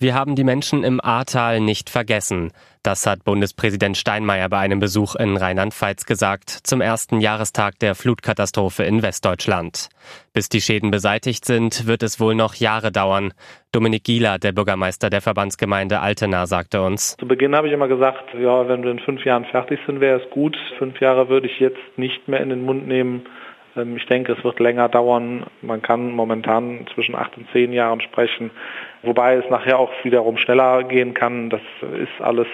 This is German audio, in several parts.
Wir haben die Menschen im Ahrtal nicht vergessen. Das hat Bundespräsident Steinmeier bei einem Besuch in Rheinland-Pfalz gesagt, zum ersten Jahrestag der Flutkatastrophe in Westdeutschland. Bis die Schäden beseitigt sind, wird es wohl noch Jahre dauern. Dominik Gieler, der Bürgermeister der Verbandsgemeinde Altena, sagte uns. Zu Beginn habe ich immer gesagt, ja, wenn wir in fünf Jahren fertig sind, wäre es gut. Fünf Jahre würde ich jetzt nicht mehr in den Mund nehmen. Ähm, ich denke, es wird länger dauern. Man kann momentan zwischen acht und zehn Jahren sprechen, wobei es nachher auch wiederum schneller gehen kann. Das ist alles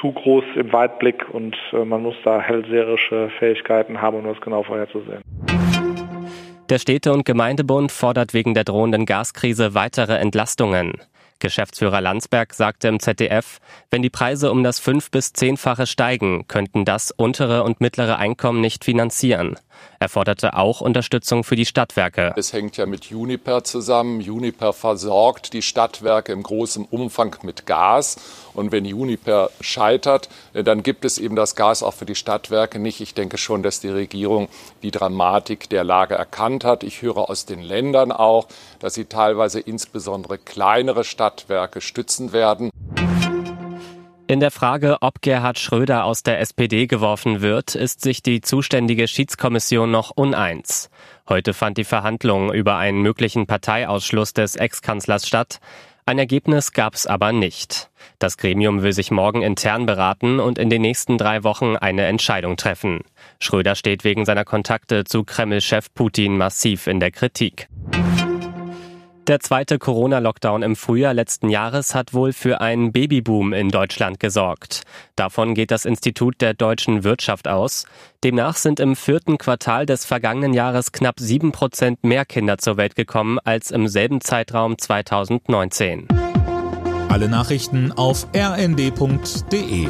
zu groß im Weitblick und äh, man muss da hellseherische Fähigkeiten haben, um das genau vorherzusehen. Der Städte- und Gemeindebund fordert wegen der drohenden Gaskrise weitere Entlastungen. Geschäftsführer Landsberg sagte im ZDF, wenn die Preise um das fünf- bis zehnfache steigen, könnten das untere und mittlere Einkommen nicht finanzieren. Er forderte auch Unterstützung für die Stadtwerke. Es hängt ja mit Juniper zusammen. Juniper versorgt die Stadtwerke im großen Umfang mit Gas. Und wenn Juniper scheitert, dann gibt es eben das Gas auch für die Stadtwerke nicht. Ich denke schon, dass die Regierung die Dramatik der Lage erkannt hat. Ich höre aus den Ländern auch, dass sie teilweise insbesondere kleinere Stadtwerke stützen werden. In der Frage, ob Gerhard Schröder aus der SPD geworfen wird, ist sich die zuständige Schiedskommission noch uneins. Heute fand die Verhandlung über einen möglichen Parteiausschluss des Ex-Kanzlers statt. Ein Ergebnis gab es aber nicht. Das Gremium will sich morgen intern beraten und in den nächsten drei Wochen eine Entscheidung treffen. Schröder steht wegen seiner Kontakte zu Kreml-Chef Putin massiv in der Kritik. Der zweite Corona-Lockdown im Frühjahr letzten Jahres hat wohl für einen Babyboom in Deutschland gesorgt. Davon geht das Institut der deutschen Wirtschaft aus. Demnach sind im vierten Quartal des vergangenen Jahres knapp sieben Prozent mehr Kinder zur Welt gekommen als im selben Zeitraum 2019. Alle Nachrichten auf rnd.de